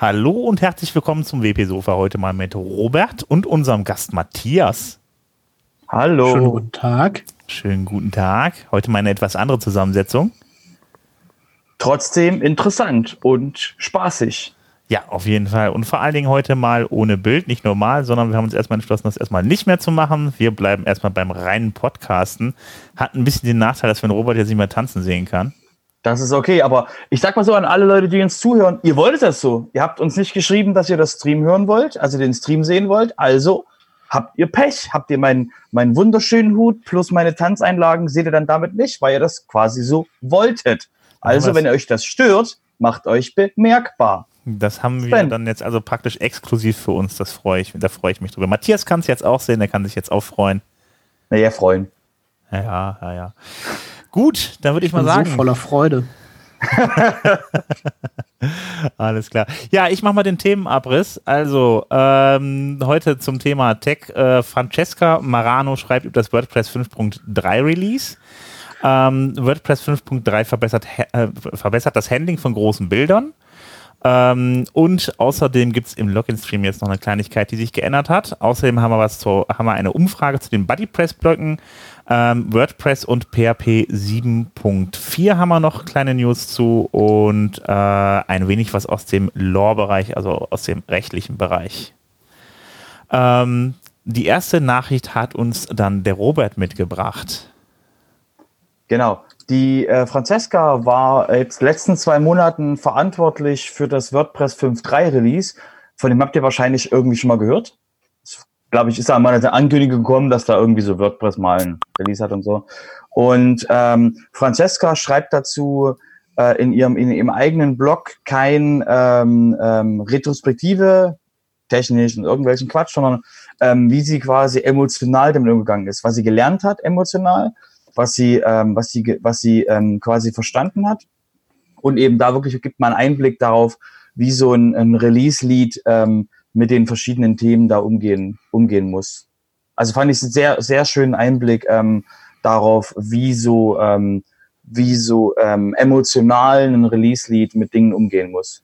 Hallo und herzlich willkommen zum WP-Sofa. Heute mal mit Robert und unserem Gast Matthias. Hallo. Schönen guten Tag. Schönen guten Tag. Heute mal eine etwas andere Zusammensetzung. Trotzdem interessant und spaßig. Ja, auf jeden Fall. Und vor allen Dingen heute mal ohne Bild, nicht normal, sondern wir haben uns erstmal entschlossen, das erstmal nicht mehr zu machen. Wir bleiben erstmal beim reinen Podcasten. Hat ein bisschen den Nachteil, dass wir den Robert jetzt nicht mehr tanzen sehen kann. Das ist okay, aber ich sag mal so an alle Leute, die uns zuhören, ihr wolltet das so. Ihr habt uns nicht geschrieben, dass ihr das Stream hören wollt, also den Stream sehen wollt. Also habt ihr Pech. Habt ihr meinen, meinen wunderschönen Hut plus meine Tanzeinlagen, seht ihr dann damit nicht, weil ihr das quasi so wolltet. Also, wenn euch das stört, macht euch bemerkbar. Das haben wir dann jetzt also praktisch exklusiv für uns. Das freue ich, da freue ich mich drüber. Matthias kann es jetzt auch sehen, der kann sich jetzt auch freuen. Naja, freuen. Ja, ja, ja. Gut, dann würde ich, ich mal sagen. So voller Freude. Alles klar. Ja, ich mache mal den Themenabriss. Also, ähm, heute zum Thema Tech. Äh, Francesca Marano schreibt über das WordPress 5.3 Release. Ähm, WordPress 5.3 verbessert, äh, verbessert das Handling von großen Bildern. Ähm, und außerdem gibt es im Login-Stream jetzt noch eine Kleinigkeit, die sich geändert hat. Außerdem haben wir was zu, haben wir eine Umfrage zu den BuddyPress-Blöcken. Ähm, WordPress und PHP 7.4 haben wir noch kleine News zu und äh, ein wenig was aus dem Lore-Bereich, also aus dem rechtlichen Bereich. Ähm, die erste Nachricht hat uns dann der Robert mitgebracht. Genau. Die äh, Franziska war jetzt letzten zwei Monaten verantwortlich für das WordPress 5.3 Release. Von dem habt ihr wahrscheinlich irgendwie schon mal gehört glaube ich, ist da mal eine Ankündigung gekommen, dass da irgendwie so WordPress mal ein Release hat und so. Und ähm, Francesca schreibt dazu äh, in, ihrem, in ihrem eigenen Blog kein ähm, ähm, Retrospektive, technisch und irgendwelchen Quatsch, sondern ähm, wie sie quasi emotional damit umgegangen ist, was sie gelernt hat emotional, was sie, ähm, was sie, was sie ähm, quasi verstanden hat. Und eben da wirklich gibt man einen Einblick darauf, wie so ein, ein Release-Lied ähm, mit den verschiedenen Themen da umgehen, umgehen muss. Also fand ich einen sehr, sehr schönen Einblick ähm, darauf, wie so, ähm, wie so ähm, emotional ein Release-Lied mit Dingen umgehen muss.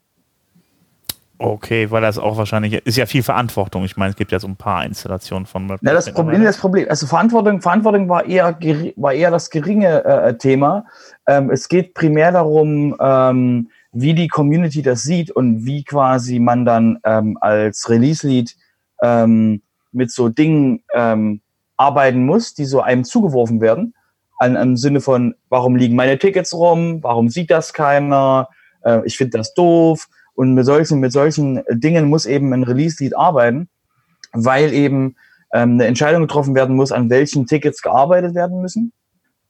Okay, weil das auch wahrscheinlich ist ja viel Verantwortung. Ich meine, es gibt ja so ein paar Installationen von. Ja, das Problem, das Problem, also Verantwortung, Verantwortung war eher war eher das geringe äh, Thema. Ähm, es geht primär darum, ähm, wie die Community das sieht und wie quasi man dann ähm, als Release-Lead ähm, mit so Dingen ähm, arbeiten muss, die so einem zugeworfen werden. An, Im Sinne von, warum liegen meine Tickets rum? Warum sieht das keiner? Äh, ich finde das doof. Und mit solchen, mit solchen Dingen muss eben ein Release-Lead arbeiten, weil eben ähm, eine Entscheidung getroffen werden muss, an welchen Tickets gearbeitet werden müssen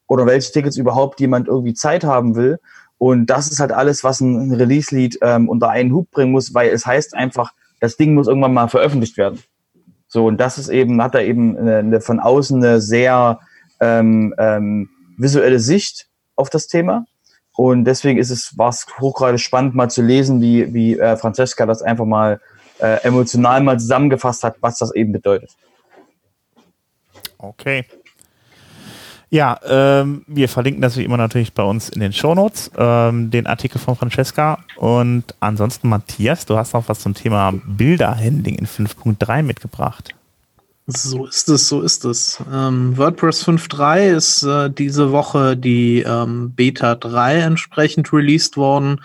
oder welche Tickets überhaupt jemand irgendwie Zeit haben will und das ist halt alles, was ein Release-Lied ähm, unter einen Hut bringen muss, weil es heißt einfach, das Ding muss irgendwann mal veröffentlicht werden. So, und das ist eben, hat er eben eine, eine, von außen eine sehr ähm, ähm, visuelle Sicht auf das Thema. Und deswegen ist es, war es hochgradig spannend, mal zu lesen, wie, wie äh, Francesca das einfach mal äh, emotional mal zusammengefasst hat, was das eben bedeutet. Okay. Ja, ähm, wir verlinken das wie immer natürlich bei uns in den Shownotes, ähm, den Artikel von Francesca. Und ansonsten, Matthias, du hast noch was zum Thema Bilderhandling in 5.3 mitgebracht. So ist es, so ist es. Ähm, WordPress 5.3 ist äh, diese Woche die ähm, Beta 3 entsprechend released worden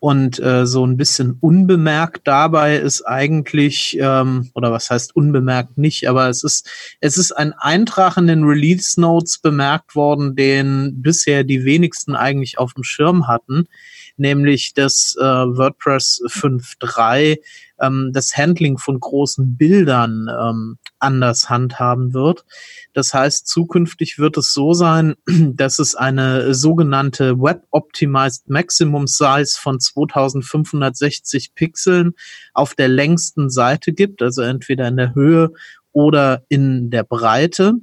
und äh, so ein bisschen unbemerkt dabei ist eigentlich, ähm, oder was heißt unbemerkt nicht, aber es ist, es ist ein Eintrag in den Release Notes bemerkt worden, den bisher die wenigsten eigentlich auf dem Schirm hatten, nämlich dass äh, WordPress 5.3 ähm, das Handling von großen Bildern ähm, anders handhaben wird. Das heißt, zukünftig wird es so sein, dass es eine sogenannte Web Optimized Maximum Size von 2560 Pixeln auf der längsten Seite gibt, also entweder in der Höhe oder in der Breite.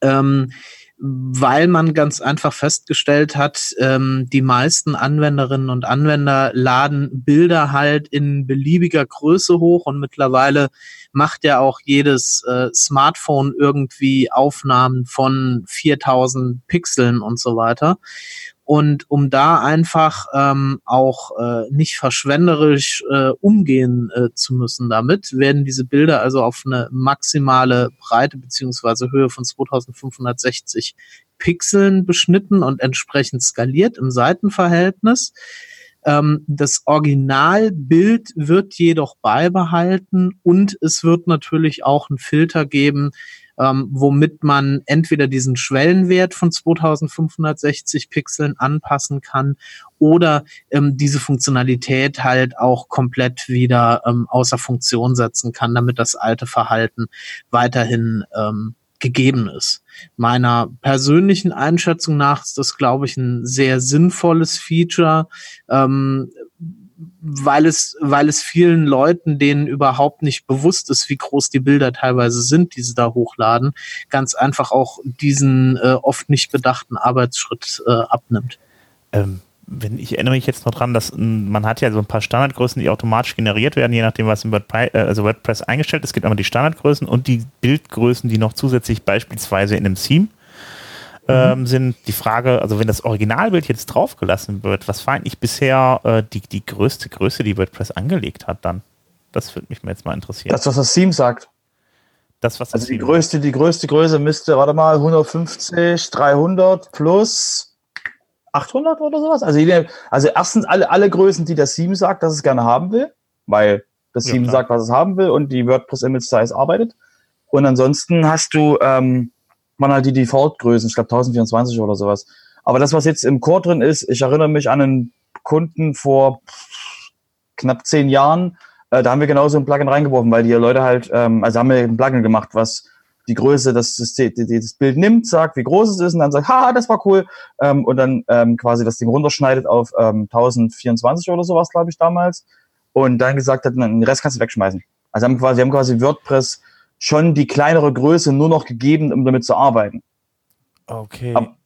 Ähm, weil man ganz einfach festgestellt hat, ähm, die meisten Anwenderinnen und Anwender laden Bilder halt in beliebiger Größe hoch und mittlerweile macht ja auch jedes äh, Smartphone irgendwie Aufnahmen von 4000 Pixeln und so weiter. Und um da einfach ähm, auch äh, nicht verschwenderisch äh, umgehen äh, zu müssen damit, werden diese Bilder also auf eine maximale Breite beziehungsweise Höhe von 2560 Pixeln beschnitten und entsprechend skaliert im Seitenverhältnis. Ähm, das Originalbild wird jedoch beibehalten und es wird natürlich auch einen Filter geben, ähm, womit man entweder diesen Schwellenwert von 2560 Pixeln anpassen kann oder ähm, diese Funktionalität halt auch komplett wieder ähm, außer Funktion setzen kann, damit das alte Verhalten weiterhin ähm, gegeben ist. Meiner persönlichen Einschätzung nach ist das, glaube ich, ein sehr sinnvolles Feature, ähm, weil es, weil es vielen Leuten, denen überhaupt nicht bewusst ist, wie groß die Bilder teilweise sind, die sie da hochladen, ganz einfach auch diesen äh, oft nicht bedachten Arbeitsschritt äh, abnimmt. Ähm, wenn ich erinnere mich jetzt noch dran, dass man hat ja so ein paar Standardgrößen, die automatisch generiert werden, je nachdem, was im WordPress, äh, also WordPress eingestellt ist. Es gibt einmal die Standardgrößen und die Bildgrößen, die noch zusätzlich beispielsweise in einem Theme ähm, sind. Die Frage, also wenn das Originalbild jetzt draufgelassen wird, was war eigentlich bisher äh, die, die größte Größe, die WordPress angelegt hat dann? Das würde mich jetzt mal interessieren. Das, was das Theme sagt. Das, was das also die größte, die größte Größe müsste, warte mal, 150, 300 plus 800 oder sowas. Also, also erstens alle, alle Größen, die das Theme sagt, dass es gerne haben will, weil das ja, Theme sagt, was es haben will und die WordPress Image Size arbeitet. Und ansonsten hast du ähm, man halt die Default-Größen, ich glaube 1024 oder sowas. Aber das, was jetzt im Core drin ist, ich erinnere mich an einen Kunden vor knapp zehn Jahren, äh, da haben wir genauso ein Plugin reingeworfen, weil die Leute halt, ähm, also haben wir ein Plugin gemacht, was die Größe, das, das, das Bild nimmt, sagt, wie groß es ist und dann sagt, haha, das war cool ähm, und dann ähm, quasi das Ding runterschneidet auf ähm, 1024 oder sowas, glaube ich, damals und dann gesagt hat, den Rest kannst du wegschmeißen. Also haben quasi, haben quasi WordPress schon die kleinere Größe nur noch gegeben, um damit zu arbeiten. Okay. Aber,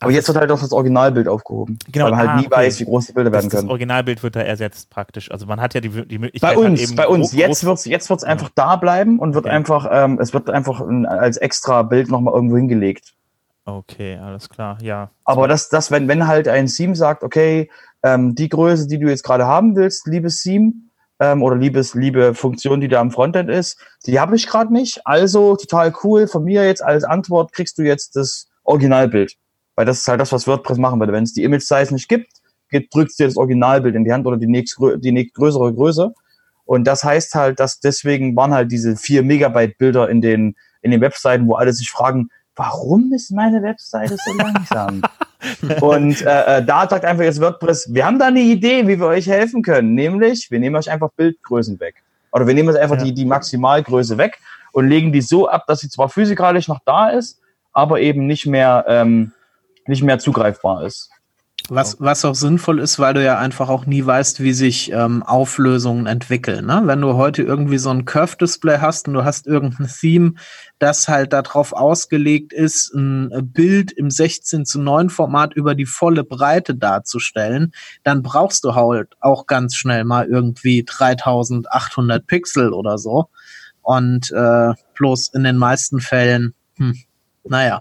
aber jetzt wird halt auch das Originalbild aufgehoben. Genau. Weil man halt ah, nie okay. weiß, wie groß die Bilder das, werden können. Das Originalbild wird da ersetzt praktisch. Also man hat ja die, die Möglichkeit. Bei uns, bei uns. Jetzt wird's, jetzt wird's einfach da bleiben und wird okay. einfach, ähm, es wird einfach als extra Bild nochmal irgendwo hingelegt. Okay, alles klar, ja. Aber das, das, wenn, wenn halt ein Theme sagt, okay, ähm, die Größe, die du jetzt gerade haben willst, liebes Theme, ähm, oder liebes, liebe Funktion, die da am Frontend ist, die habe ich gerade nicht. Also total cool. Von mir jetzt als Antwort kriegst du jetzt das Originalbild. Weil das ist halt das, was WordPress machen würde. Wenn es die Image-Size nicht gibt, drückst du dir das Originalbild in die Hand oder die nächst, die nächst größere Größe. Und das heißt halt, dass deswegen waren halt diese vier Megabyte Bilder in den, in den Webseiten, wo alle sich fragen, warum ist meine Webseite so langsam? und äh, äh, da sagt einfach jetzt WordPress, wir haben da eine Idee, wie wir euch helfen können. Nämlich, wir nehmen euch einfach Bildgrößen weg. Oder wir nehmen jetzt einfach ja. die, die Maximalgröße weg und legen die so ab, dass sie zwar physikalisch noch da ist, aber eben nicht mehr ähm, nicht mehr zugreifbar ist. Was, was auch sinnvoll ist, weil du ja einfach auch nie weißt, wie sich ähm, Auflösungen entwickeln. Ne? Wenn du heute irgendwie so ein Curve-Display hast und du hast irgendein Theme, das halt darauf ausgelegt ist, ein Bild im 16 zu 9 Format über die volle Breite darzustellen, dann brauchst du halt auch ganz schnell mal irgendwie 3800 Pixel oder so. Und äh, bloß in den meisten Fällen, hm, naja.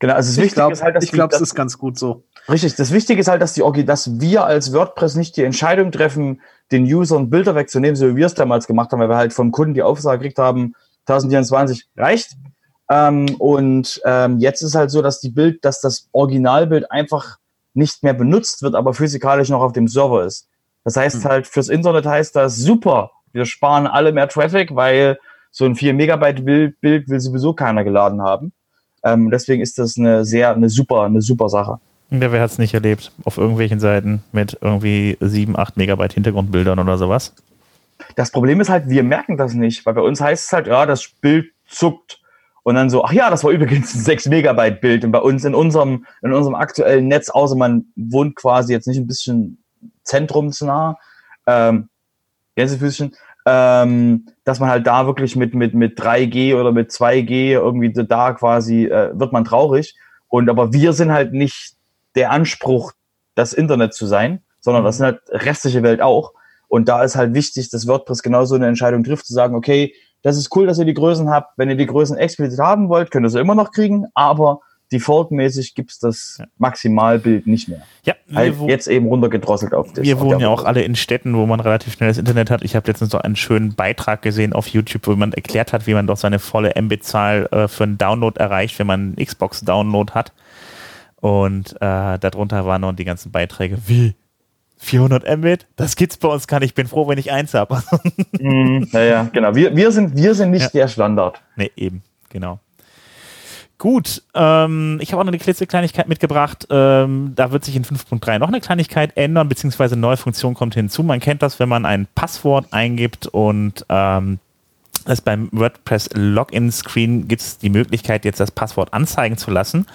Genau, also das Wichtige ist halt, dass ich glaube, es ist ganz gut so. Richtig, das Wichtige ist halt, dass, die, dass wir als WordPress nicht die Entscheidung treffen, den Usern Bilder wegzunehmen, so wie wir es damals gemacht haben, weil wir halt vom Kunden die Aufsage gekriegt haben, 1024 reicht. Ähm, und ähm, jetzt ist halt so, dass die Bild, dass das Originalbild einfach nicht mehr benutzt wird, aber physikalisch noch auf dem Server ist. Das heißt mhm. halt, fürs Internet heißt das super. Wir sparen alle mehr Traffic, weil so ein 4 Megabyte Bild, Bild will sowieso keiner geladen haben. Ähm, deswegen ist das eine sehr, eine super, eine super Sache. Ja, wer hat es nicht erlebt? Auf irgendwelchen Seiten mit irgendwie 7, 8 Megabyte Hintergrundbildern oder sowas? Das Problem ist halt, wir merken das nicht, weil bei uns heißt es halt, ja, das Bild zuckt. Und dann so, ach ja, das war übrigens ein 6 Megabyte Bild. Und bei uns in unserem, in unserem aktuellen Netz, außer man wohnt quasi jetzt nicht ein bisschen zentrumsnah, ähm, Gänsefüßchen, ähm, dass man halt da wirklich mit, mit, mit 3G oder mit 2G irgendwie da quasi, äh, wird man traurig. Und aber wir sind halt nicht der Anspruch, das Internet zu sein, sondern das sind halt restliche Welt auch. Und da ist halt wichtig, dass WordPress genauso eine Entscheidung trifft, zu sagen, okay, das ist cool, dass ihr die Größen habt. Wenn ihr die Größen explizit haben wollt, könnt ihr sie immer noch kriegen, aber defaultmäßig gibt es das ja. Maximalbild nicht mehr. Ja, halt jetzt eben runtergedrosselt auf das. Wir wohnen ja auch alle in Städten, wo man relativ schnell das Internet hat. Ich habe letztens so einen schönen Beitrag gesehen auf YouTube, wo man erklärt hat, wie man doch seine volle Mbit-Zahl äh, für einen Download erreicht, wenn man einen Xbox-Download hat. Und äh, darunter waren noch die ganzen Beiträge, wie 400 Mbit, das gibt's bei uns gar nicht. Ich bin froh, wenn ich eins habe. mm, ja, ja, genau. Wir, wir, sind, wir sind nicht ja. der Standard. Nee, eben, genau. Gut, ähm, ich habe auch noch eine klitzekleinigkeit mitgebracht. Ähm, da wird sich in 5.3 noch eine Kleinigkeit ändern, beziehungsweise eine neue Funktion kommt hinzu. Man kennt das, wenn man ein Passwort eingibt und ähm, das beim WordPress Login Screen gibt es die Möglichkeit, jetzt das Passwort anzeigen zu lassen.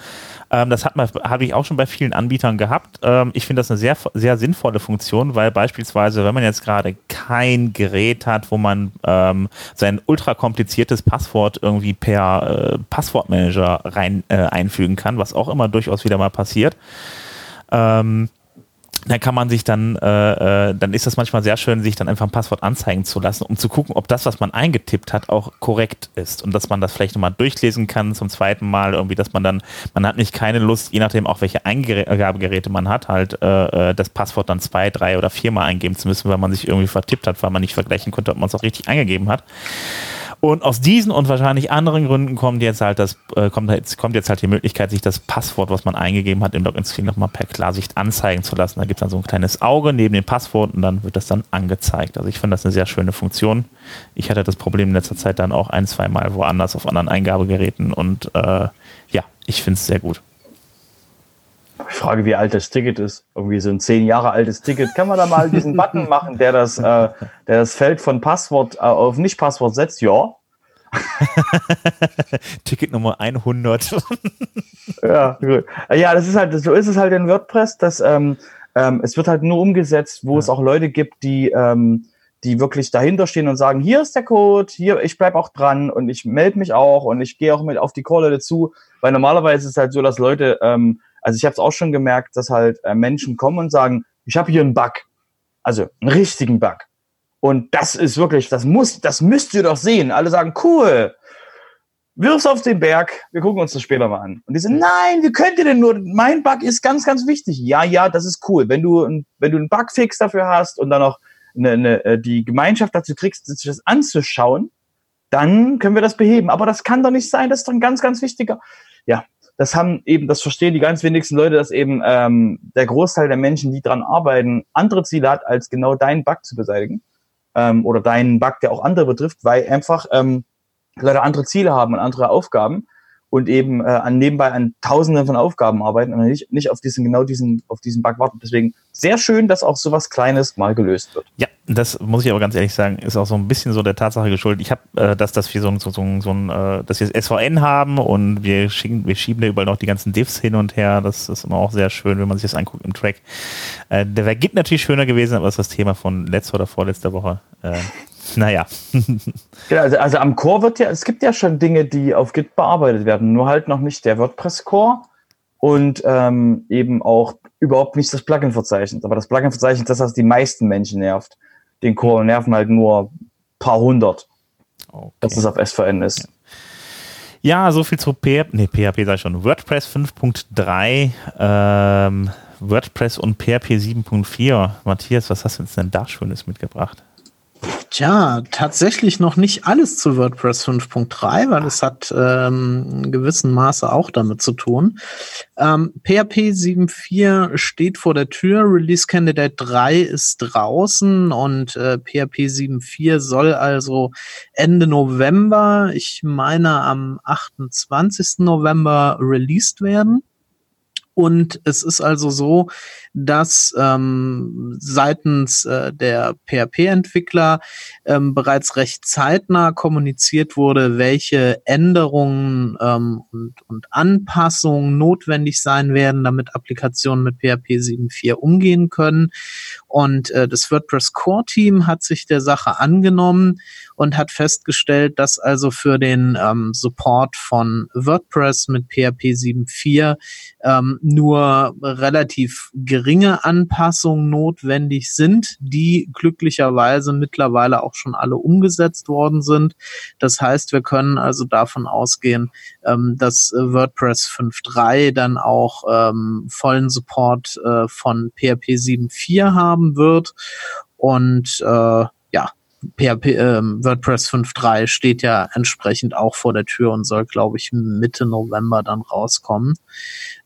Ähm, das habe ich auch schon bei vielen Anbietern gehabt. Ähm, ich finde das eine sehr, sehr sinnvolle Funktion, weil beispielsweise, wenn man jetzt gerade kein Gerät hat, wo man ähm, sein ultra kompliziertes Passwort irgendwie per äh, Passwortmanager rein äh, einfügen kann, was auch immer durchaus wieder mal passiert, dann kann man sich dann, äh, äh, dann ist das manchmal sehr schön, sich dann einfach ein Passwort anzeigen zu lassen, um zu gucken, ob das, was man eingetippt hat, auch korrekt ist und dass man das vielleicht nochmal durchlesen kann zum zweiten Mal, irgendwie, dass man dann, man hat nicht keine Lust, je nachdem auch welche Eingabegeräte man hat, halt äh, äh das Passwort dann zwei, drei oder viermal eingeben zu müssen, weil man sich irgendwie vertippt hat, weil man nicht vergleichen konnte, ob man es auch richtig eingegeben hat. Und aus diesen und wahrscheinlich anderen Gründen kommt jetzt halt das, äh, kommt, jetzt, kommt jetzt halt die Möglichkeit, sich das Passwort, was man eingegeben hat, im Login-Screen nochmal per Klarsicht anzeigen zu lassen. Da gibt es dann so ein kleines Auge neben dem Passwort und dann wird das dann angezeigt. Also ich finde das eine sehr schöne Funktion. Ich hatte das Problem in letzter Zeit dann auch ein, zwei Mal woanders auf anderen Eingabegeräten und äh, ja, ich finde es sehr gut. Ich frage, wie alt das Ticket ist. Irgendwie so ein zehn Jahre altes Ticket. Kann man da mal diesen Button machen, der das, äh, der das Feld von Passwort äh, auf Nicht-Passwort setzt? Ja. Ticket Nummer 100. ja, gut. Ja, das ist halt, so ist es halt in WordPress, dass ähm, ähm, es wird halt nur umgesetzt, wo ja. es auch Leute gibt, die, ähm, die wirklich dahinter stehen und sagen, hier ist der Code, hier, ich bleib auch dran und ich melde mich auch und ich gehe auch mit auf die Call-Leute zu, weil normalerweise ist es halt so, dass Leute ähm, also ich habe es auch schon gemerkt, dass halt äh, Menschen kommen und sagen, ich habe hier einen Bug. Also einen richtigen Bug. Und das ist wirklich, das muss, das müsst ihr doch sehen. Alle sagen, cool. Wirf's auf den Berg, wir gucken uns das später mal an. Und die sagen, nein, wie könnt ihr denn nur, mein Bug ist ganz, ganz wichtig. Ja, ja, das ist cool. Wenn du, wenn du einen Bugfix dafür hast und dann noch eine, eine, äh, die Gemeinschaft dazu kriegst, sich das anzuschauen, dann können wir das beheben. Aber das kann doch nicht sein, das ist doch ein ganz, ganz wichtiger. Ja, das haben eben, das verstehen die ganz wenigsten Leute, dass eben ähm, der Großteil der Menschen, die dran arbeiten, andere Ziele hat, als genau deinen Bug zu beseitigen. Ähm, oder deinen Bug, der auch andere betrifft, weil einfach ähm, Leute andere Ziele haben und andere Aufgaben und eben äh, an nebenbei an Tausenden von Aufgaben arbeiten und nicht, nicht auf diesen, genau diesen, auf diesen Bug warten. Deswegen sehr schön, dass auch sowas Kleines mal gelöst wird. Ja, das muss ich aber ganz ehrlich sagen, ist auch so ein bisschen so der Tatsache geschuldet. Ich habe, äh, dass, dass wir so, so, so, so ein, äh, dass wir das SVN haben und wir schicken, wir schieben da überall noch die ganzen Diffs hin und her. Das ist immer auch sehr schön, wenn man sich das anguckt im Track. Äh, der wäre gibt natürlich schöner gewesen, aber das ist das Thema von letzter oder vorletzter Woche. Äh, naja. genau, also, also am Core wird ja, es gibt ja schon Dinge, die auf Git bearbeitet werden, nur halt noch nicht der WordPress-Core und ähm, eben auch überhaupt nicht das Plugin-Verzeichnis. Aber das Plugin-Verzeichnis, das, was die meisten Menschen nervt. Den Core nerven halt nur ein paar hundert, okay. dass es auf SVN ist. Ja. ja so viel zu PHP, nee, PHP sei schon. WordPress 5.3, ähm, WordPress und PHP 7.4. Matthias, was hast du uns denn da Schönes mitgebracht? Tja, tatsächlich noch nicht alles zu WordPress 5.3, weil es hat ähm, in gewissem Maße auch damit zu tun. Ähm, PHP 7.4 steht vor der Tür, Release Candidate 3 ist draußen und äh, PHP 7.4 soll also Ende November, ich meine am 28. November released werden. Und es ist also so, dass ähm, seitens äh, der PHP-Entwickler ähm, bereits recht zeitnah kommuniziert wurde, welche Änderungen ähm, und, und Anpassungen notwendig sein werden, damit Applikationen mit PHP 7.4 umgehen können. Und äh, das WordPress Core Team hat sich der Sache angenommen und hat festgestellt, dass also für den ähm, Support von WordPress mit PHP 7.4 ähm, nur relativ geringe Anpassungen notwendig sind, die glücklicherweise mittlerweile auch schon alle umgesetzt worden sind. Das heißt, wir können also davon ausgehen, ähm, dass WordPress 5.3 dann auch ähm, vollen Support äh, von PHP 7.4 haben wird und äh, PHP, äh, WordPress 5.3 steht ja entsprechend auch vor der Tür und soll, glaube ich, Mitte November dann rauskommen.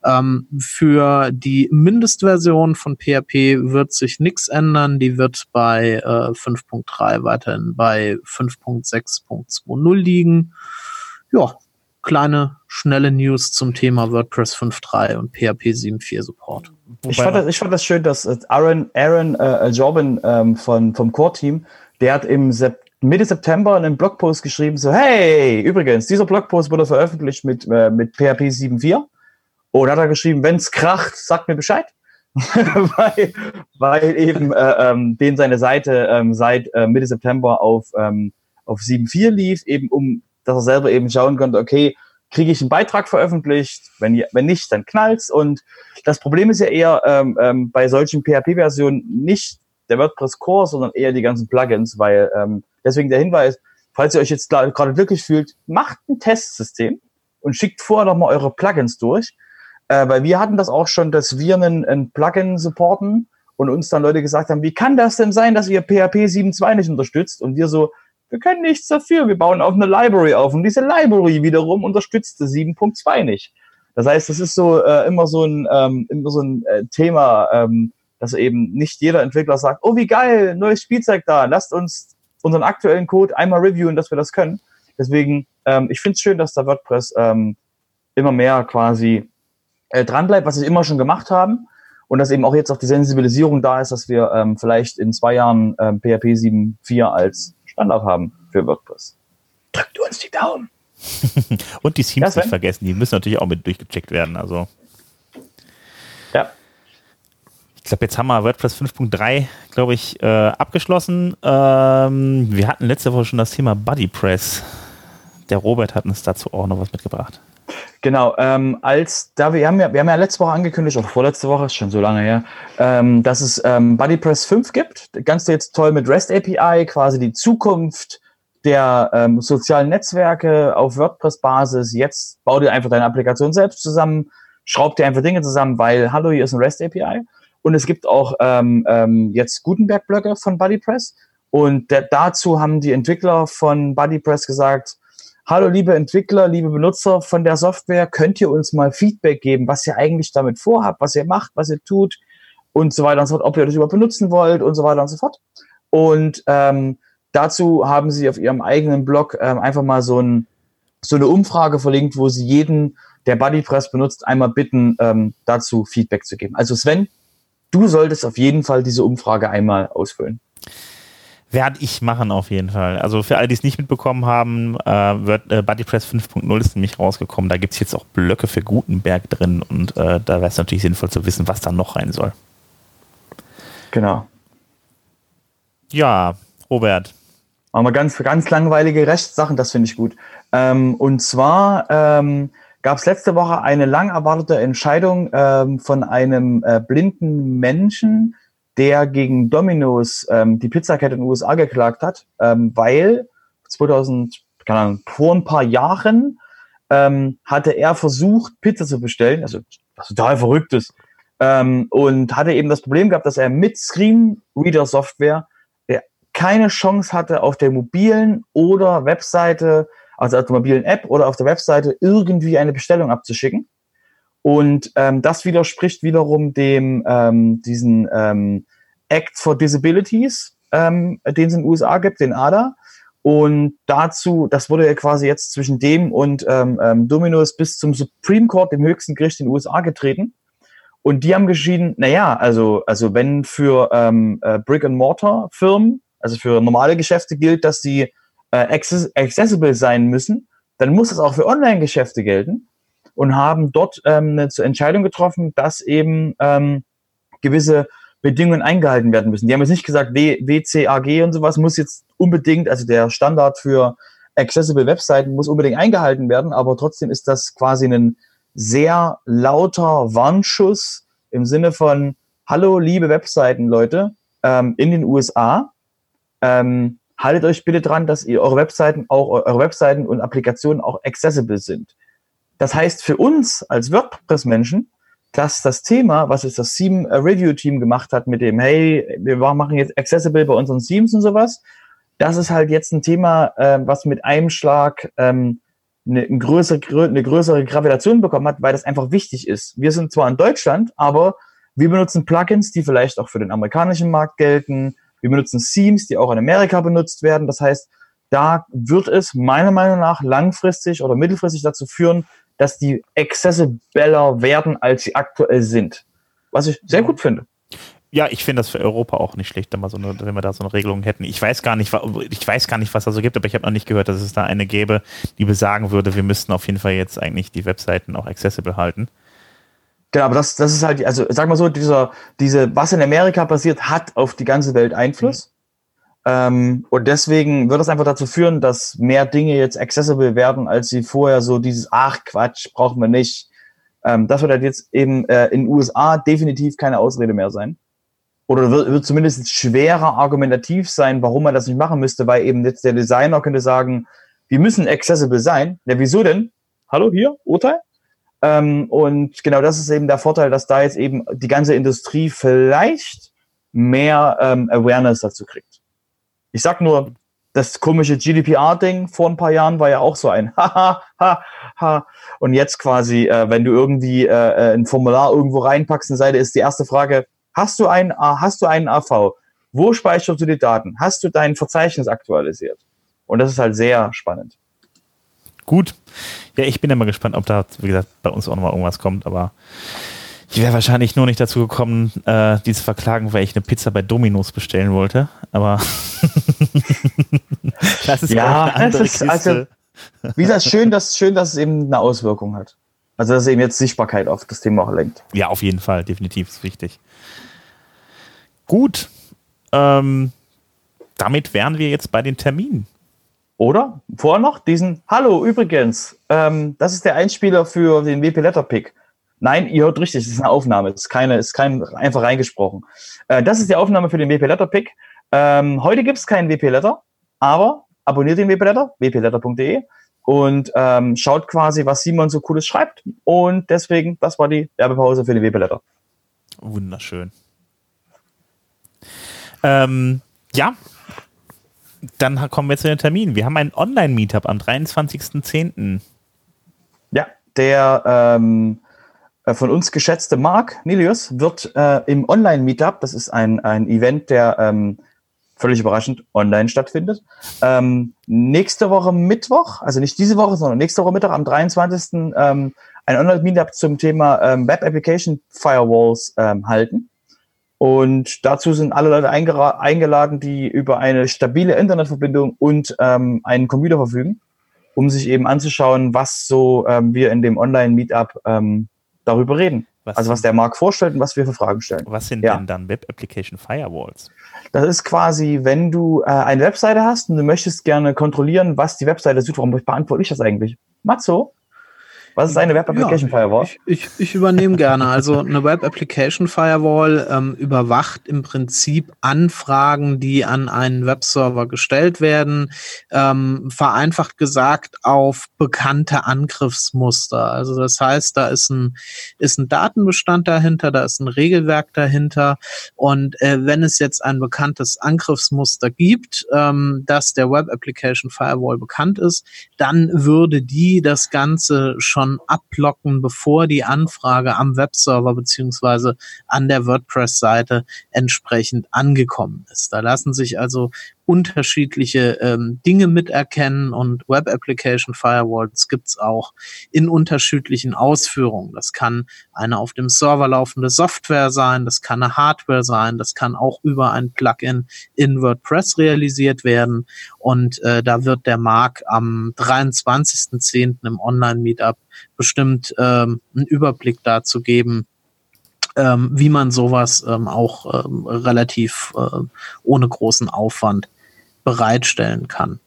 Ähm, für die Mindestversion von PHP wird sich nichts ändern. Die wird bei äh, 5.3 weiterhin bei 5.6.20 liegen. Ja, kleine, schnelle News zum Thema WordPress 5.3 und PHP 7.4 Support. Ich fand, das, ich fand das schön, dass Aaron, Aaron äh, Jobin ähm, von, vom Core-Team der hat im Sep Mitte September einen Blogpost geschrieben, so, hey, übrigens, dieser Blogpost wurde veröffentlicht mit, äh, mit PHP 7.4. Und hat er geschrieben, wenn's kracht, sagt mir Bescheid. weil, weil eben äh, ähm, den seine Seite ähm, seit äh, Mitte September auf, ähm, auf 7.4 lief, eben um, dass er selber eben schauen konnte, okay, kriege ich einen Beitrag veröffentlicht, wenn, wenn nicht, dann knallt's. Und das Problem ist ja eher ähm, ähm, bei solchen PHP-Versionen nicht der WordPress Core, sondern eher die ganzen Plugins, weil ähm, deswegen der Hinweis, falls ihr euch jetzt gerade glücklich fühlt, macht ein Testsystem und schickt vorher nochmal eure Plugins durch, äh, weil wir hatten das auch schon, dass wir einen, einen Plugin supporten und uns dann Leute gesagt haben, wie kann das denn sein, dass ihr PHP 7.2 nicht unterstützt? Und wir so, wir können nichts dafür, wir bauen auf eine Library auf und diese Library wiederum unterstützte 7.2 nicht. Das heißt, das ist so äh, immer so ein ähm, immer so ein äh, Thema, ähm, dass eben nicht jeder Entwickler sagt, oh wie geil, neues Spielzeug da, lasst uns unseren aktuellen Code einmal reviewen, dass wir das können. Deswegen, ähm, ich finde es schön, dass da WordPress ähm, immer mehr quasi äh, dran bleibt, was sie immer schon gemacht haben. Und dass eben auch jetzt auch die Sensibilisierung da ist, dass wir ähm, vielleicht in zwei Jahren ähm, PHP 7.4 als Standard haben für WordPress. Drückt uns die Daumen. Und die Themes ja, nicht vergessen, die müssen natürlich auch mit durchgecheckt werden. Also ich glaube, jetzt haben wir WordPress 5.3, glaube ich, äh, abgeschlossen. Ähm, wir hatten letzte Woche schon das Thema BuddyPress. Der Robert hat uns dazu auch noch was mitgebracht. Genau, ähm, als da wir haben ja, wir haben ja letzte Woche angekündigt, oder vorletzte Woche, ist schon so lange her, ähm, dass es ähm, BuddyPress 5 gibt. Ganz jetzt toll mit REST API, quasi die Zukunft der ähm, sozialen Netzwerke auf WordPress-Basis. Jetzt bau dir einfach deine Applikation selbst zusammen, schraub dir einfach Dinge zusammen, weil hallo, hier ist ein REST API. Und es gibt auch ähm, ähm, jetzt Gutenberg-Blöcke von BuddyPress. Und der, dazu haben die Entwickler von BuddyPress gesagt, hallo liebe Entwickler, liebe Benutzer von der Software, könnt ihr uns mal Feedback geben, was ihr eigentlich damit vorhabt, was ihr macht, was ihr tut und so weiter und so fort, ob ihr das überhaupt benutzen wollt und so weiter und so fort. Und ähm, dazu haben sie auf ihrem eigenen Blog ähm, einfach mal so, ein, so eine Umfrage verlinkt, wo sie jeden, der BuddyPress benutzt, einmal bitten, ähm, dazu Feedback zu geben. Also Sven, du solltest auf jeden Fall diese Umfrage einmal ausfüllen. Werde ich machen auf jeden Fall. Also für alle, die es nicht mitbekommen haben, äh, wird äh, BuddyPress 5.0 ist nämlich rausgekommen. Da gibt es jetzt auch Blöcke für Gutenberg drin und äh, da wäre es natürlich sinnvoll zu wissen, was da noch rein soll. Genau. Ja, Robert. Wir ganz, ganz langweilige Rechtssachen, das finde ich gut. Ähm, und zwar ähm, gab es letzte Woche eine lang erwartete Entscheidung ähm, von einem äh, blinden Menschen, der gegen Domino's ähm, die Pizzakette in den USA geklagt hat, ähm, weil 2000, keine Ahnung, vor ein paar Jahren ähm, hatte er versucht, Pizza zu bestellen, also was total verrückt ist, ähm, und hatte eben das Problem gehabt, dass er mit Screenreader-Software keine Chance hatte, auf der mobilen oder Webseite also auf der mobilen App oder auf der Webseite irgendwie eine Bestellung abzuschicken. Und ähm, das widerspricht wiederum dem ähm, diesen ähm, Act for Disabilities, ähm, den es in den USA gibt, den ADA. Und dazu, das wurde ja quasi jetzt zwischen dem und ähm, ähm, Domino's bis zum Supreme Court, dem höchsten Gericht in den USA, getreten. Und die haben geschieden, naja, also, also wenn für ähm, äh, Brick-and-Mortar-Firmen, also für normale Geschäfte gilt, dass die äh, accessible sein müssen, dann muss das auch für Online-Geschäfte gelten und haben dort ähm, eine Entscheidung getroffen, dass eben ähm, gewisse Bedingungen eingehalten werden müssen. Die haben jetzt nicht gesagt, WCAG und sowas muss jetzt unbedingt, also der Standard für accessible Webseiten muss unbedingt eingehalten werden, aber trotzdem ist das quasi ein, sehr lauter Warnschuss im Sinne von, hallo liebe Webseiten-Leute ähm, in den USA, ähm, haltet euch bitte dran, dass ihr eure Webseiten auch eure Webseiten und Applikationen auch accessible sind. Das heißt für uns als WordPress-Menschen, dass das Thema, was jetzt das Theme äh, Review Team gemacht hat mit dem, hey, wir machen jetzt accessible bei unseren Themes und sowas, das ist halt jetzt ein Thema, äh, was mit einem Schlag ähm, eine, eine, größere, eine größere Gravitation bekommen hat, weil das einfach wichtig ist. Wir sind zwar in Deutschland, aber wir benutzen Plugins, die vielleicht auch für den amerikanischen Markt gelten. Wir benutzen Themes, die auch in Amerika benutzt werden. Das heißt, da wird es meiner Meinung nach langfristig oder mittelfristig dazu führen, dass die accessibler werden, als sie aktuell sind. Was ich sehr gut finde. Ja, ich finde das für Europa auch nicht schlecht, wenn wir, so eine, wenn wir da so eine Regelung hätten. Ich weiß gar nicht, ich weiß gar nicht, was da so gibt, aber ich habe noch nicht gehört, dass es da eine gäbe, die besagen würde, wir müssten auf jeden Fall jetzt eigentlich die Webseiten auch accessible halten. Genau, aber das, das ist halt, also sag mal so, dieser, diese, was in Amerika passiert, hat auf die ganze Welt Einfluss. Mhm. Ähm, und deswegen wird das einfach dazu führen, dass mehr Dinge jetzt accessible werden, als sie vorher so dieses, ach Quatsch, brauchen wir nicht. Ähm, das wird halt jetzt eben äh, in den USA definitiv keine Ausrede mehr sein oder wird, wird zumindest schwerer argumentativ sein, warum man das nicht machen müsste, weil eben jetzt der Designer könnte sagen, wir müssen accessible sein. Ja, wieso denn? Hallo, hier, Urteil? Ähm, und genau das ist eben der Vorteil, dass da jetzt eben die ganze Industrie vielleicht mehr ähm, Awareness dazu kriegt. Ich sag nur, das komische GDPR-Ding vor ein paar Jahren war ja auch so ein Haha, ha, ha. Und jetzt quasi, äh, wenn du irgendwie äh, äh ein Formular irgendwo reinpackst, eine Seite ist die erste Frage, Hast du einen, hast du einen AV? Wo speicherst du die Daten? Hast du dein Verzeichnis aktualisiert? Und das ist halt sehr spannend. Gut. Ja, ich bin immer gespannt, ob da, wie gesagt, bei uns auch nochmal irgendwas kommt, aber ich wäre wahrscheinlich nur nicht dazu gekommen, äh, die zu verklagen, weil ich eine Pizza bei Dominos bestellen wollte. Aber das ist ja eine andere es ist, also, wie gesagt, schön, dass, schön, dass es eben eine Auswirkung hat. Also, dass es eben jetzt Sichtbarkeit auf das Thema auch lenkt. Ja, auf jeden Fall, definitiv ist wichtig. Gut. Ähm, damit wären wir jetzt bei den Terminen. Oder? Vorher noch diesen, hallo, übrigens, ähm, das ist der Einspieler für den WP Letter Pick. Nein, ihr hört richtig, das ist eine Aufnahme, das ist keine, ist kein einfach reingesprochen. Äh, das ist die Aufnahme für den WP Letter Pick. Ähm, heute gibt es keinen WP Letter, aber abonniert den WP Letter, wpletter.de und ähm, schaut quasi, was Simon so cooles schreibt. Und deswegen, das war die Werbepause für den WP Letter. Wunderschön. Ähm, ja, dann kommen wir zu den Terminen. Wir haben einen Online-Meetup am 23.10. Ja, der ähm, äh, von uns geschätzte Marc Nilius wird äh, im Online-Meetup, das ist ein, ein Event, der ähm, völlig überraschend online stattfindet, ähm, nächste Woche Mittwoch, also nicht diese Woche, sondern nächste Woche Mittwoch am 23. Ähm, ein Online-Meetup zum Thema ähm, Web Application Firewalls ähm, halten. Und dazu sind alle Leute eingeladen, die über eine stabile Internetverbindung und ähm, einen Computer verfügen, um sich eben anzuschauen, was so ähm, wir in dem Online-Meetup ähm, darüber reden. Was also was der Marc vorstellt und was wir für Fragen stellen. Was sind ja. denn dann Web Application Firewalls? Das ist quasi, wenn du äh, eine Webseite hast und du möchtest gerne kontrollieren, was die Webseite tut. Warum beantworte ich das eigentlich? Matzo? Was ist eine Web Application ja, Firewall? Ich, ich, ich übernehme gerne. Also eine Web Application Firewall ähm, überwacht im Prinzip Anfragen, die an einen Webserver gestellt werden, ähm, vereinfacht gesagt auf bekannte Angriffsmuster. Also das heißt, da ist ein, ist ein Datenbestand dahinter, da ist ein Regelwerk dahinter und äh, wenn es jetzt ein bekanntes Angriffsmuster gibt, ähm, das der Web Application Firewall bekannt ist, dann würde die das Ganze schon schon ablocken, bevor die Anfrage am Webserver beziehungsweise an der WordPress-Seite entsprechend angekommen ist. Da lassen sich also unterschiedliche ähm, Dinge miterkennen und Web Application Firewalls gibt's auch in unterschiedlichen Ausführungen. Das kann eine auf dem Server laufende Software sein, das kann eine Hardware sein, das kann auch über ein Plugin in WordPress realisiert werden. Und äh, da wird der Mark am 23.10. im Online-Meetup bestimmt ähm, einen Überblick dazu geben, ähm, wie man sowas ähm, auch ähm, relativ äh, ohne großen Aufwand bereitstellen kann.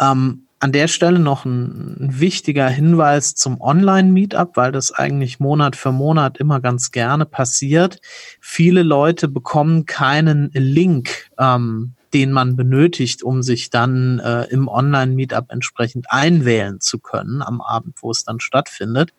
Ähm, an der Stelle noch ein, ein wichtiger Hinweis zum Online-Meetup, weil das eigentlich Monat für Monat immer ganz gerne passiert. Viele Leute bekommen keinen Link ähm, den man benötigt, um sich dann äh, im Online-Meetup entsprechend einwählen zu können am Abend, wo es dann stattfindet.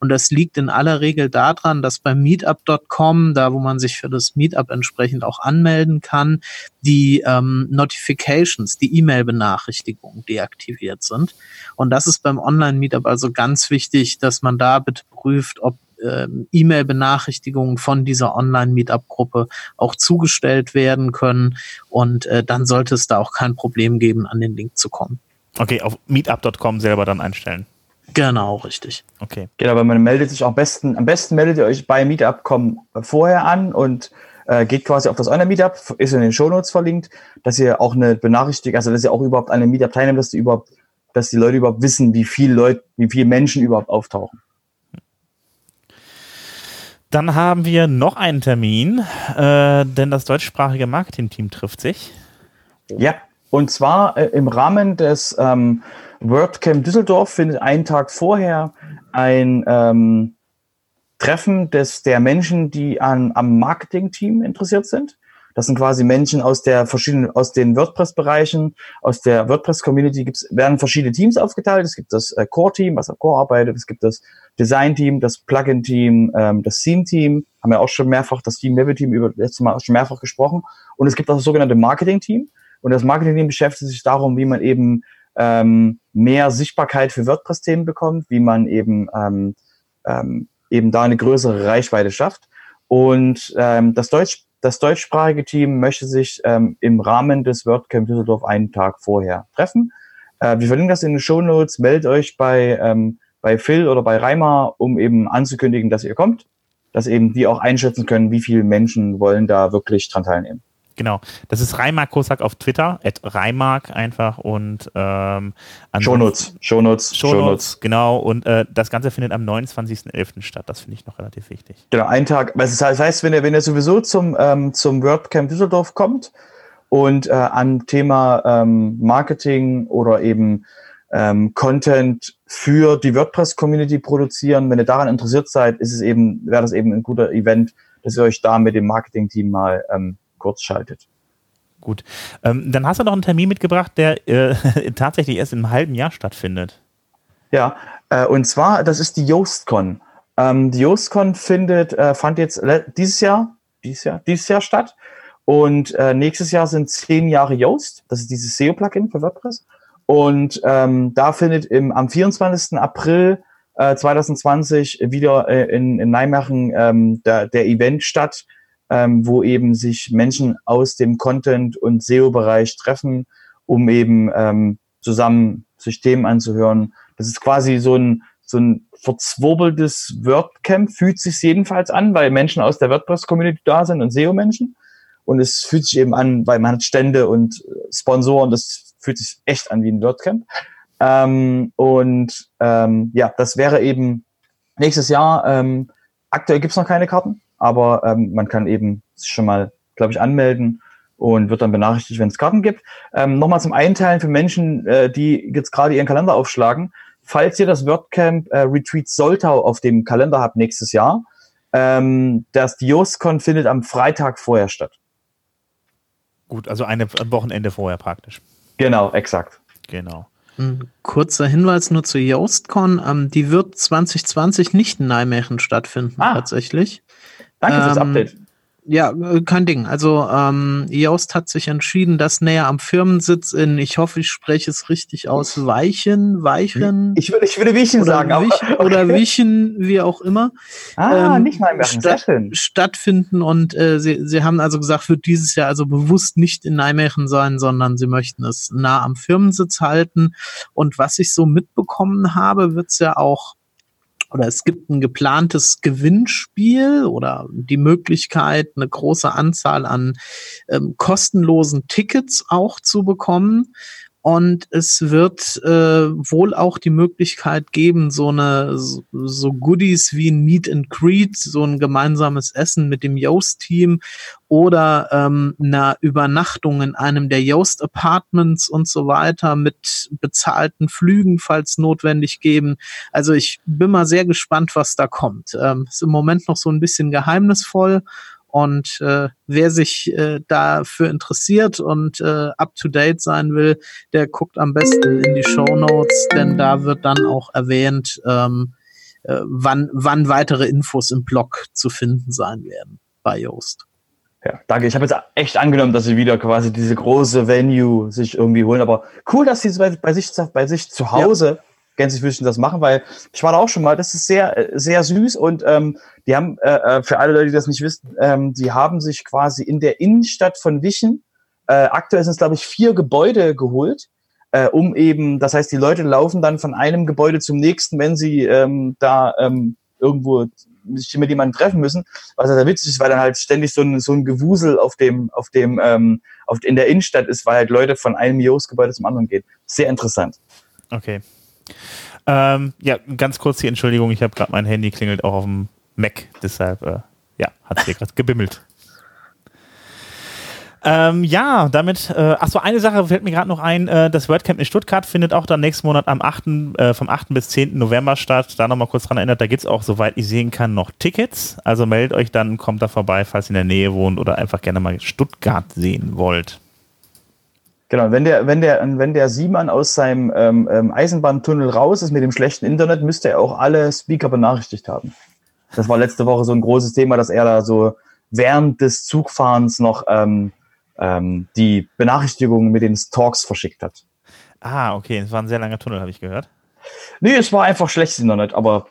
Und das liegt in aller Regel daran, dass bei meetup.com, da wo man sich für das Meetup entsprechend auch anmelden kann, die ähm, Notifications, die E-Mail-Benachrichtigungen deaktiviert sind. Und das ist beim Online-Meetup also ganz wichtig, dass man da bitte prüft, ob äh, E-Mail-Benachrichtigungen von dieser Online-Meetup-Gruppe auch zugestellt werden können. Und äh, dann sollte es da auch kein Problem geben, an den Link zu kommen. Okay, auf meetup.com selber dann einstellen. Genau, richtig. Okay. Genau, weil man meldet sich am besten, am besten meldet ihr euch bei Meetup.com vorher an und äh, geht quasi auf das Online-Meetup, ist in den Shownotes verlinkt, dass ihr auch eine Benachrichtigung, also dass ihr auch überhaupt an einem Meetup teilnehmt, dass die überhaupt, dass die Leute überhaupt wissen, wie viele Leute, wie viele Menschen überhaupt auftauchen. Dann haben wir noch einen Termin, äh, denn das deutschsprachige Marketing-Team trifft sich. Ja, und zwar äh, im Rahmen des ähm, WordCamp Düsseldorf findet einen Tag vorher ein ähm, Treffen des, der Menschen, die an, am Marketing-Team interessiert sind. Das sind quasi Menschen aus der verschiedenen, aus den WordPress-Bereichen, aus der WordPress-Community gibt's, werden verschiedene Teams aufgeteilt. Es gibt das äh, Core-Team, was am Core arbeitet. Es gibt das Design-Team, das Plugin-Team, ähm, das Theme-Team. Haben wir auch schon mehrfach, das Team-Level-Team über letztes Mal schon mehrfach gesprochen. Und es gibt auch das sogenannte Marketing-Team. Und das Marketing-Team beschäftigt sich darum, wie man eben ähm, mehr Sichtbarkeit für WordPress-Themen bekommt, wie man eben ähm, ähm, eben da eine größere Reichweite schafft. Und ähm, das Deutsch das deutschsprachige Team möchte sich ähm, im Rahmen des WordCamp Düsseldorf einen Tag vorher treffen. Äh, wir verlinken das in den Show Notes. Meldet euch bei, ähm, bei Phil oder bei Reimer, um eben anzukündigen, dass ihr kommt, dass eben die auch einschätzen können, wie viele Menschen wollen da wirklich dran teilnehmen. Genau. Das ist Reimark Kosak auf Twitter, at Reimark einfach und ähm, Shownotes, Shownotes, Shownotes, genau. Und äh, das Ganze findet am 29.11. statt. Das finde ich noch relativ wichtig. Genau, ein Tag. Das heißt, wenn ihr, wenn ihr sowieso zum, ähm, zum WordCamp Düsseldorf kommt und äh, am Thema ähm, Marketing oder eben ähm, Content für die WordPress-Community produzieren, wenn ihr daran interessiert seid, ist es eben, wäre das eben ein guter Event, dass ihr euch da mit dem Marketing-Team mal ähm, kurz schaltet. Gut. Ähm, dann hast du noch einen Termin mitgebracht, der äh, tatsächlich erst im halben Jahr stattfindet. Ja, äh, und zwar, das ist die YostCon. Ähm, die YostCon findet, äh, fand jetzt dieses Jahr, dieses Jahr, dieses Jahr statt. Und äh, nächstes Jahr sind zehn Jahre Yoast. Das ist dieses SEO-Plugin für WordPress. Und ähm, da findet im, am 24. April äh, 2020 wieder äh, in, in Nijmegen ähm, der, der Event statt, ähm, wo eben sich Menschen aus dem Content- und SEO-Bereich treffen, um eben ähm, zusammen sich Themen anzuhören. Das ist quasi so ein, so ein verzwurbeltes WordCamp, fühlt sich jedenfalls an, weil Menschen aus der WordPress-Community da sind und SEO-Menschen. Und es fühlt sich eben an, weil man hat Stände und Sponsoren, das fühlt sich echt an wie ein WordCamp. Ähm, und ähm, ja, das wäre eben nächstes Jahr. Ähm, aktuell gibt's noch keine Karten aber ähm, man kann eben schon mal, glaube ich, anmelden und wird dann benachrichtigt, wenn es Karten gibt. Ähm, Nochmal zum Einteilen für Menschen, äh, die jetzt gerade ihren Kalender aufschlagen. Falls ihr das WordCamp äh, Retreat Soltau auf dem Kalender habt nächstes Jahr, ähm, das Dioscon findet am Freitag vorher statt. Gut, also eine, ein Wochenende vorher praktisch. Genau, exakt. Genau. Ein kurzer Hinweis nur zu Yoastcon. Ähm, die wird 2020 nicht in Nijmegen stattfinden, ah. tatsächlich. Danke fürs ähm, Update. Ja, äh, kein Ding. Also ähm, Yoast hat sich entschieden, das näher am Firmensitz in, ich hoffe, ich spreche es richtig aus, Weichen, Weichen. Ich würde, ich würde Wiechen sagen. Wich, aber, okay. Oder Wichen, wie auch immer. Ah, ähm, nicht mal im statt, Stattfinden und äh, sie, sie haben also gesagt, wird dieses Jahr also bewusst nicht in Nijmegen sein, sondern sie möchten es nah am Firmensitz halten. Und was ich so mitbekommen habe, wird es ja auch oder es gibt ein geplantes Gewinnspiel oder die Möglichkeit, eine große Anzahl an ähm, kostenlosen Tickets auch zu bekommen. Und es wird äh, wohl auch die Möglichkeit geben, so eine so Goodies wie ein Meet and Greet, so ein gemeinsames Essen mit dem Yoast-Team oder ähm, eine Übernachtung in einem der Yoast Apartments und so weiter mit bezahlten Flügen, falls notwendig geben. Also ich bin mal sehr gespannt, was da kommt. Ähm, ist im Moment noch so ein bisschen geheimnisvoll und äh, wer sich äh, dafür interessiert und äh, up-to-date sein will, der guckt am besten in die Show Notes, denn da wird dann auch erwähnt, ähm, äh, wann, wann weitere Infos im Blog zu finden sein werden bei Yoast. Ja, danke. Ich habe jetzt echt angenommen, dass sie wieder quasi diese große Venue sich irgendwie holen. Aber cool, dass sie bei, bei, sich, bei sich zu Hause ja Gänsefüßchen das machen, weil ich war da auch schon mal, das ist sehr, sehr süß und ähm, die haben, äh, äh, für alle Leute, die das nicht wissen, ähm, die haben sich quasi in der Innenstadt von Wichen, äh, aktuell sind es glaube ich vier Gebäude geholt, äh, um eben, das heißt, die Leute laufen dann von einem Gebäude zum nächsten, wenn sie ähm, da ähm, irgendwo sich mit jemandem treffen müssen, was sehr witzig ist, weil dann halt ständig so ein, so ein Gewusel auf dem, auf dem, ähm, auf, in der Innenstadt ist, weil halt Leute von einem Jos-Gebäude zum anderen gehen. Sehr interessant. Okay. Ähm, ja, ganz kurz die Entschuldigung, ich habe gerade mein Handy klingelt auch auf dem Mac, deshalb äh, ja, hat es hier gerade gebimmelt. Ähm, ja, damit, äh, achso, eine Sache fällt mir gerade noch ein. Äh, das WordCamp in Stuttgart findet auch dann nächsten Monat am 8., äh, vom 8. bis 10. November statt. Da nochmal kurz dran erinnert, da gibt es auch, soweit ich sehen kann, noch Tickets. Also meldet euch dann, kommt da vorbei, falls ihr in der Nähe wohnt oder einfach gerne mal Stuttgart sehen wollt. Genau, wenn der, wenn der, wenn der Siemann aus seinem ähm, ähm, Eisenbahntunnel raus ist mit dem schlechten Internet, müsste er auch alle Speaker benachrichtigt haben. Das war letzte Woche so ein großes Thema, dass er da so während des Zugfahrens noch ähm, ähm, die Benachrichtigungen mit den Talks verschickt hat. Ah, okay, es war ein sehr langer Tunnel, habe ich gehört. Nee, es war einfach schlechtes Internet, aber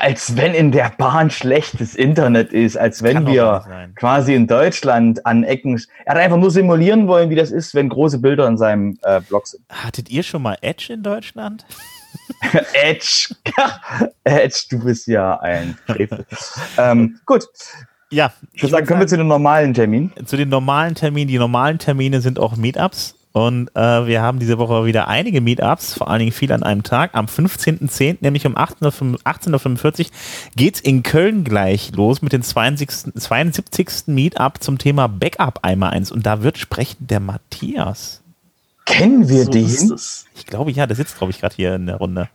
als wenn in der Bahn schlechtes Internet ist, als wenn wir quasi in Deutschland an Ecken. Er hat einfach nur simulieren wollen, wie das ist, wenn große Bilder in seinem äh, Blog sind. Hattet ihr schon mal Edge in Deutschland? Edge. Edge, du bist ja ein Frevel. ähm, gut. Ja. Ich würde sagen, können wir zu den normalen Terminen? Zu den normalen Terminen. Die normalen Termine sind auch Meetups. Und äh, wir haben diese Woche wieder einige Meetups, vor allen Dingen viel an einem Tag. Am 15.10., nämlich um 18.45 Uhr, geht es in Köln gleich los mit dem 72. 72. Meetup zum Thema Backup einmal eins. Und da wird sprechen der Matthias. Kennen wir so den? Ich glaube, ja, der sitzt, glaube ich, gerade hier in der Runde.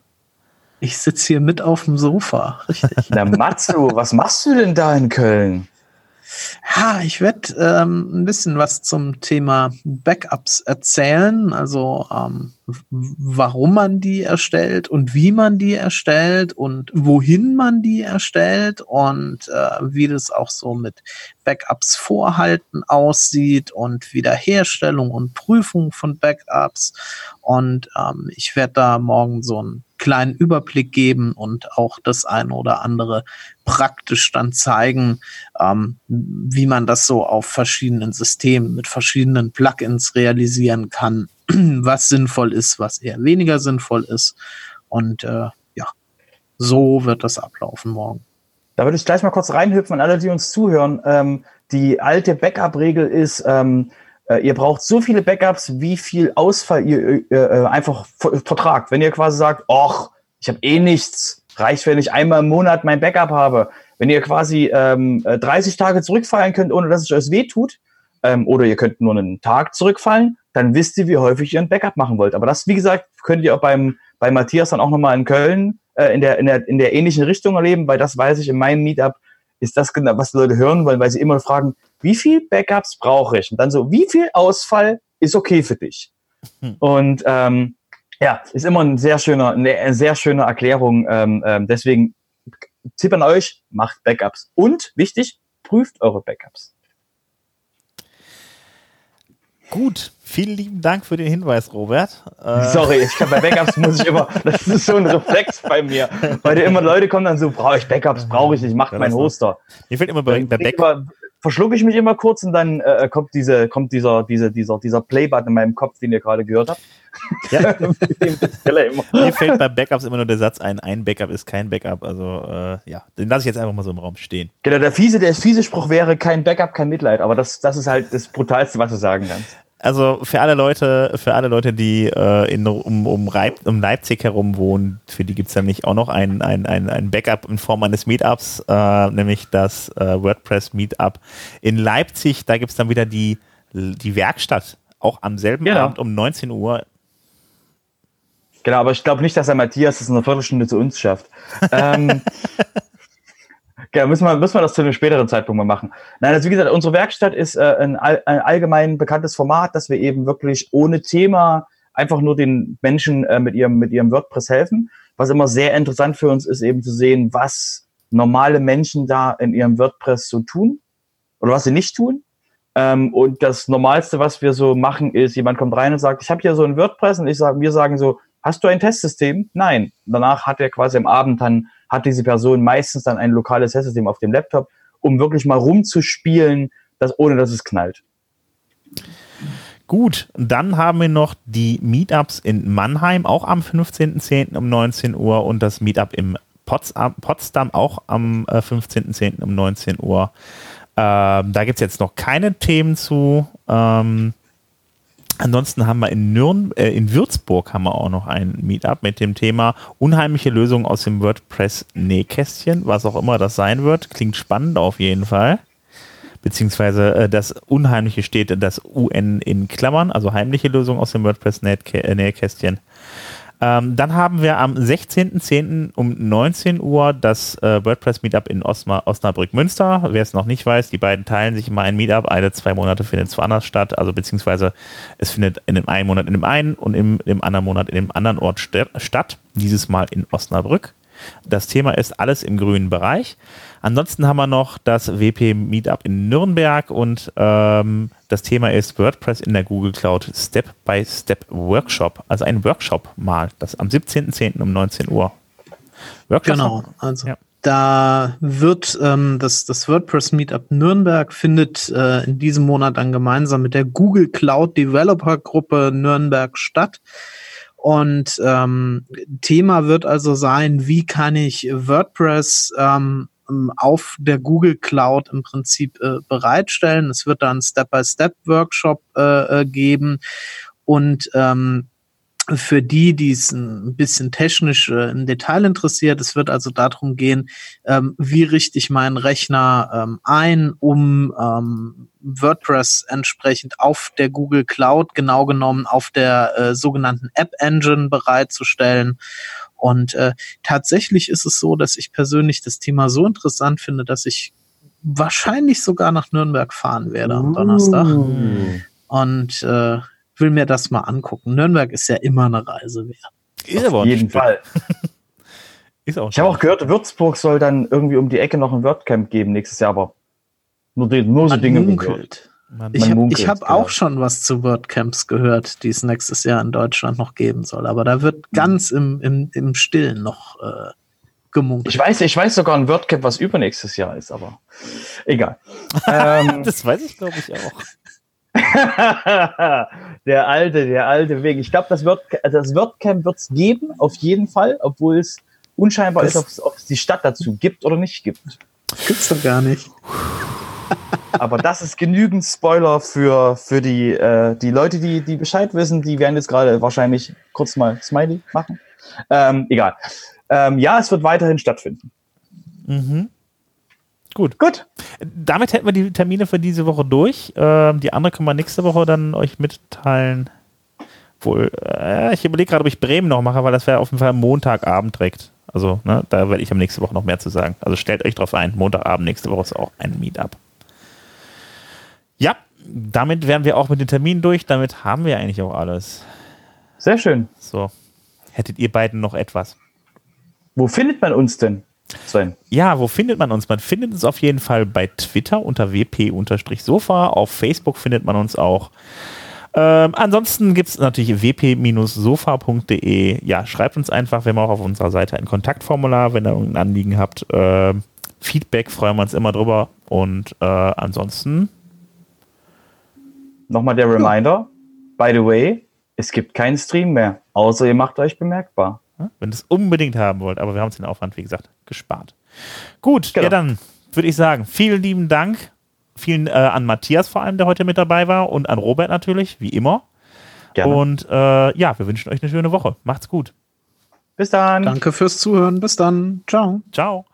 Ich sitze hier mit auf dem Sofa, richtig. Na, Matsu, was machst du denn da in Köln? Ja, ich werde ähm, ein bisschen was zum Thema Backups erzählen, also ähm, warum man die erstellt und wie man die erstellt und wohin man die erstellt und äh, wie das auch so mit Backups Vorhalten aussieht und Wiederherstellung und Prüfung von Backups. Und ähm, ich werde da morgen so ein kleinen Überblick geben und auch das eine oder andere praktisch dann zeigen, ähm, wie man das so auf verschiedenen Systemen mit verschiedenen Plugins realisieren kann, was sinnvoll ist, was eher weniger sinnvoll ist. Und äh, ja, so wird das ablaufen morgen. Da würde ich gleich mal kurz reinhüpfen an alle, die uns zuhören. Ähm, die alte Backup-Regel ist, ähm, äh, ihr braucht so viele Backups, wie viel Ausfall ihr äh, äh einfach vertragt. Wenn ihr quasi sagt, ach, ich habe eh nichts, reicht, wenn ich einmal im Monat mein Backup habe. Wenn ihr quasi ähm, 30 äh, Tage zurückfallen könnt, ohne dass es euch weh tut, ähm, oder ihr könnt nur einen Tag zurückfallen, dann wisst ihr, wie häufig ihr ein Backup machen wollt. Aber das, wie gesagt, könnt ihr auch beim, bei Matthias dann auch nochmal in Köln äh, in, der, in, der, in der ähnlichen Richtung erleben, weil das weiß ich in meinem Meetup, ist das genau, was die Leute hören wollen, weil sie immer fragen, wie viel Backups brauche ich? Und dann so, wie viel Ausfall ist okay für dich? Hm. Und ähm, ja, ist immer ein sehr schöner, eine sehr schöne Erklärung. Ähm, ähm, deswegen Tipp an euch, macht Backups. Und wichtig, prüft eure Backups. Gut, vielen lieben Dank für den Hinweis, Robert. Äh Sorry, ich kann bei Backups muss ich immer, das ist so ein Reflex bei mir, weil immer Leute kommen dann so, brauche ich Backups, brauche ich nicht, macht mein Hoster. Mir fällt immer bei, bei Backups verschlucke ich mich immer kurz und dann äh, kommt diese, kommt dieser, diese, dieser, dieser Playbutton in meinem Kopf, den ihr gerade gehört habt. Ja. Mir fällt bei Backups immer nur der Satz ein, ein Backup ist kein Backup. Also äh, ja, den lasse ich jetzt einfach mal so im Raum stehen. Genau, der fiese, der fiese Spruch wäre kein Backup, kein Mitleid, aber das, das ist halt das Brutalste, was du sagen kannst. Also für alle Leute, für alle Leute, die äh, in, um, um, Reib, um Leipzig herum wohnen, für die gibt es nämlich auch noch ein, ein, ein, ein Backup in Form eines Meetups, äh, nämlich das äh, WordPress Meetup in Leipzig. Da gibt es dann wieder die, die Werkstatt, auch am selben genau. Abend um 19 Uhr. Genau, aber ich glaube nicht, dass der Matthias es in einer Viertelstunde zu uns schafft. ähm, ja, müssen wir, müssen wir das zu einem späteren Zeitpunkt mal machen. Nein, also wie gesagt, unsere Werkstatt ist äh, ein, ein allgemein bekanntes Format, dass wir eben wirklich ohne Thema einfach nur den Menschen äh, mit ihrem, mit ihrem WordPress helfen. Was immer sehr interessant für uns ist, eben zu sehen, was normale Menschen da in ihrem WordPress so tun oder was sie nicht tun. Ähm, und das Normalste, was wir so machen, ist, jemand kommt rein und sagt, ich habe hier so ein WordPress und ich sage, wir sagen so, hast du ein Testsystem? Nein. Danach hat er quasi am Abend dann hat diese Person meistens dann ein lokales Testsystem auf dem Laptop, um wirklich mal rumzuspielen, dass, ohne dass es knallt. Gut, dann haben wir noch die Meetups in Mannheim, auch am 15.10. um 19 Uhr und das Meetup im Potsdam, auch am 15.10. um 19 Uhr. Ähm, da gibt es jetzt noch keine Themen zu. Ähm, Ansonsten haben wir in, Nürn äh, in Würzburg haben wir auch noch ein Meetup mit dem Thema unheimliche Lösungen aus dem WordPress-Nähkästchen, was auch immer das sein wird. Klingt spannend auf jeden Fall. Beziehungsweise äh, das Unheimliche steht das UN in Klammern, also heimliche Lösungen aus dem WordPress-Nähkästchen. Ähm, dann haben wir am 16.10. um 19 Uhr das äh, WordPress Meetup in Osma Osnabrück Münster. Wer es noch nicht weiß, die beiden teilen sich immer ein Meetup. Alle zwei Monate findet es woanders statt. Also beziehungsweise es findet in dem einen Monat in dem einen und im, im anderen Monat in dem anderen Ort st statt. Dieses Mal in Osnabrück. Das Thema ist alles im grünen Bereich. Ansonsten haben wir noch das WP Meetup in Nürnberg und ähm, das Thema ist WordPress in der Google Cloud Step by Step Workshop. Also ein Workshop mal, das am 17.10. um 19 Uhr. Workshop genau, also ja. da wird ähm, das, das WordPress Meetup Nürnberg findet äh, in diesem Monat dann gemeinsam mit der Google Cloud Developer Gruppe Nürnberg statt. Und ähm, Thema wird also sein, wie kann ich WordPress ähm, auf der Google Cloud im Prinzip äh, bereitstellen. Es wird dann Step-by-Step-Workshop äh, äh, geben und ähm, für die, die es ein bisschen technisch äh, im Detail interessiert, es wird also darum gehen, ähm, wie richte ich meinen Rechner ähm, ein, um ähm, WordPress entsprechend auf der Google Cloud, genau genommen auf der äh, sogenannten App Engine bereitzustellen. Und äh, tatsächlich ist es so, dass ich persönlich das Thema so interessant finde, dass ich wahrscheinlich sogar nach Nürnberg fahren werde am Donnerstag. Uh. Und äh, will mir das mal angucken. Nürnberg ist ja immer eine Reise wert. Ist aber Auf jeden Fall. ist auch ich habe auch gehört, Würzburg soll dann irgendwie um die Ecke noch ein WordCamp geben nächstes Jahr, aber nur, die, nur so Dinge munkelt. Man, ich habe hab genau. auch schon was zu WordCamps gehört, die es nächstes Jahr in Deutschland noch geben soll. Aber da wird ganz im, im, im Stillen noch äh, gemunkelt. Ich weiß, ich weiß sogar ein WordCamp, was übernächstes Jahr ist, aber egal. ähm, das weiß ich, glaube ich, auch. der alte, der alte Weg. Ich glaube, das, Word, das WordCamp wird es geben, auf jeden Fall, obwohl es unscheinbar das ist, ob es die Stadt dazu gibt oder nicht gibt. Gibt's doch gar nicht. Aber das ist genügend Spoiler für, für die, äh, die Leute, die, die Bescheid wissen. Die werden jetzt gerade wahrscheinlich kurz mal Smiley machen. Ähm, egal. Ähm, ja, es wird weiterhin stattfinden. Mhm. Gut. Gut. Damit hätten wir die Termine für diese Woche durch. Ähm, die andere können wir nächste Woche dann euch mitteilen. Wohl, äh, ich überlege gerade, ob ich Bremen noch mache, weil das wäre auf jeden Fall Montagabend direkt. Also, ne, da werde ich am nächsten Woche noch mehr zu sagen. Also stellt euch drauf ein. Montagabend nächste Woche ist auch ein Meetup. Ja, damit wären wir auch mit den Terminen durch. Damit haben wir eigentlich auch alles. Sehr schön. So. Hättet ihr beiden noch etwas? Wo findet man uns denn? Sven. Ja, wo findet man uns? Man findet uns auf jeden Fall bei Twitter unter wp-sofa. Auf Facebook findet man uns auch. Ähm, ansonsten gibt es natürlich wp-sofa.de. Ja, schreibt uns einfach, wir haben auch auf unserer Seite ein Kontaktformular, wenn ihr irgendein Anliegen habt. Äh, Feedback freuen wir uns immer drüber. Und äh, ansonsten. Nochmal der Reminder. By the way, es gibt keinen Stream mehr, außer ihr macht euch bemerkbar. Wenn ihr es unbedingt haben wollt. Aber wir haben uns den Aufwand, wie gesagt, gespart. Gut, genau. ja dann würde ich sagen, vielen lieben Dank Vielen äh, an Matthias vor allem, der heute mit dabei war und an Robert natürlich, wie immer. Gerne. Und äh, ja, wir wünschen euch eine schöne Woche. Macht's gut. Bis dann. Danke fürs Zuhören. Bis dann. Ciao. Ciao.